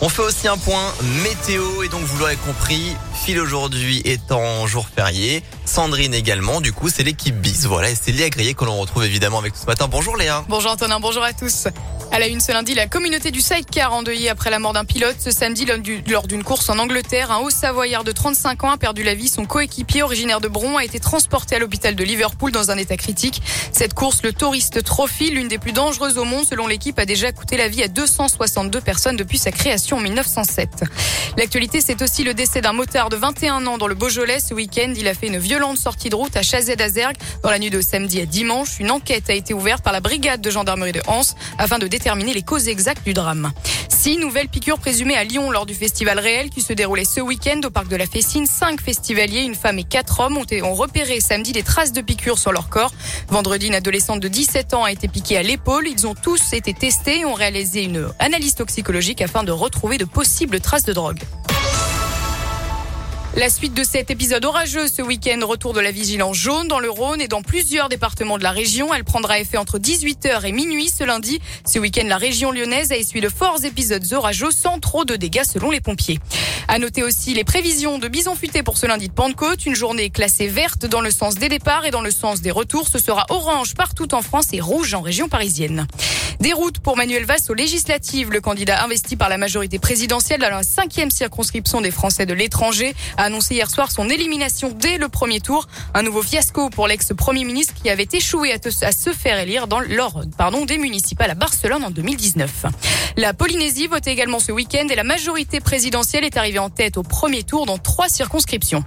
On fait aussi un point météo et donc vous l'aurez compris, Phil aujourd'hui en jour férié. Sandrine également. Du coup, c'est l'équipe bis. Voilà, et c'est Léa Grillet que l'on retrouve évidemment avec ce matin. Bonjour Léa. Bonjour Antonin, bonjour à tous. À la une ce lundi, la communauté du sidecar endeuillée après la mort d'un pilote. Ce samedi, lors d'une course en Angleterre, un haut savoyard de 35 ans a perdu la vie. Son coéquipier originaire de Bron a été transporté à l'hôpital de Liverpool dans un état critique. Cette course, le Tourist Trophy, l'une des plus dangereuses au monde selon l'équipe, a déjà coûté la vie à 262 personnes depuis sa création en 1907. L'actualité, c'est aussi le décès d'un motard de 21 ans dans le Beaujolais. Ce week-end, il a fait une violente sortie de route à Chazet-d'Azergue. Dans la nuit de samedi à dimanche, une enquête a été ouverte par la brigade de gendarmerie de Hans afin de déterminer les causes exactes du drame. Six nouvelles piqûres présumées à Lyon lors du festival réel qui se déroulait ce week-end au parc de la Fessine. Cinq festivaliers, une femme et quatre hommes ont, ont repéré samedi des traces de piqûres sur leur corps. Vendredi, une adolescente de 17 ans a été piquée à l'épaule. Ils ont tous été testés et ont réalisé une analyse toxicologique afin de retrouver de possibles traces de drogue. La suite de cet épisode orageux ce week-end, retour de la vigilance jaune dans le Rhône et dans plusieurs départements de la région. Elle prendra effet entre 18h et minuit ce lundi. Ce week-end, la région lyonnaise a essuyé de forts épisodes orageux sans trop de dégâts selon les pompiers. À noter aussi les prévisions de bison futé pour ce lundi de Pentecôte. Une journée classée verte dans le sens des départs et dans le sens des retours. Ce sera orange partout en France et rouge en région parisienne. Des routes pour Manuel Valls aux législatives. Le candidat investi par la majorité présidentielle dans la cinquième circonscription des Français de l'étranger a annoncé hier soir son élimination dès le premier tour. Un nouveau fiasco pour l'ex-premier ministre qui avait échoué à, se faire élire dans l'ordre pardon, des municipales à Barcelone en 2019. La Polynésie votait également ce week-end et la majorité présidentielle est arrivée en tête au premier tour dans trois circonscriptions.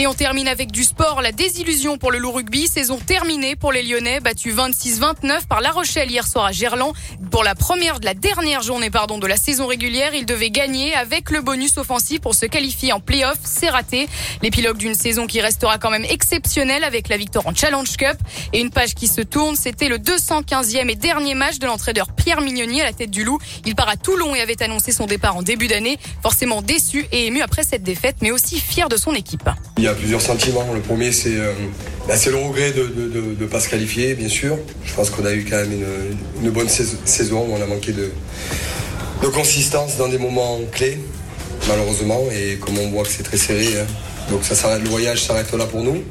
Et on termine avec du sport. La désillusion pour le loup rugby. Saison terminée pour les Lyonnais, battus 26-29 par La Rochelle hier soir à Gerland. Pour la première de la dernière journée, pardon, de la saison régulière, ils devaient gagner avec le bonus offensif pour se qualifier en play-off. C'est raté. L'épilogue d'une saison qui restera quand même exceptionnelle avec la victoire en Challenge Cup. Et une page qui se tourne, c'était le 215e et dernier match de l'entraîneur Pierre Mignoni à la tête du loup. Il part à Toulon et avait annoncé son départ en début d'année. Forcément déçu et ému après cette défaite, mais aussi fier de son équipe y a plusieurs sentiments. Le premier, c'est euh, bah, le regret de ne pas se qualifier, bien sûr. Je pense qu'on a eu quand même une, bonne saison. On a manqué de, consistance dans des moments clés, malheureusement. Et comme on voit que c'est très serré, hein. donc ça le voyage s'arrête là pour nous.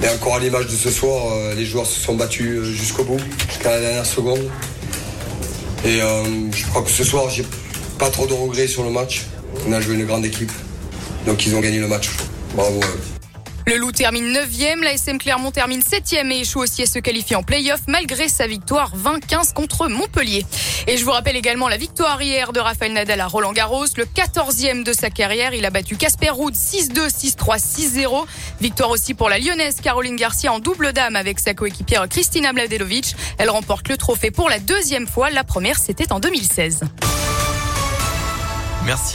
Mais encore à l'image de ce soir, euh, les joueurs se sont battus euh, jusqu'au bout, jusqu'à la dernière seconde. Et je crois que ce soir, j'ai pas trop de regrets sur le match. On a joué une grande équipe. Donc ils ont gagné le match. Le Loup termine 9e, la SM Clermont termine 7e et échoue aussi à se qualifier en play-off malgré sa victoire 20-15 contre Montpellier. Et je vous rappelle également la victoire hier de Rafael Nadal à Roland Garros, le 14e de sa carrière. Il a battu Casper Ruud 6-2, 6-3, 6-0. Victoire aussi pour la lyonnaise Caroline Garcia en double dame avec sa coéquipière Kristina Mladenovic. Elle remporte le trophée pour la deuxième fois. La première, c'était en 2016. Merci.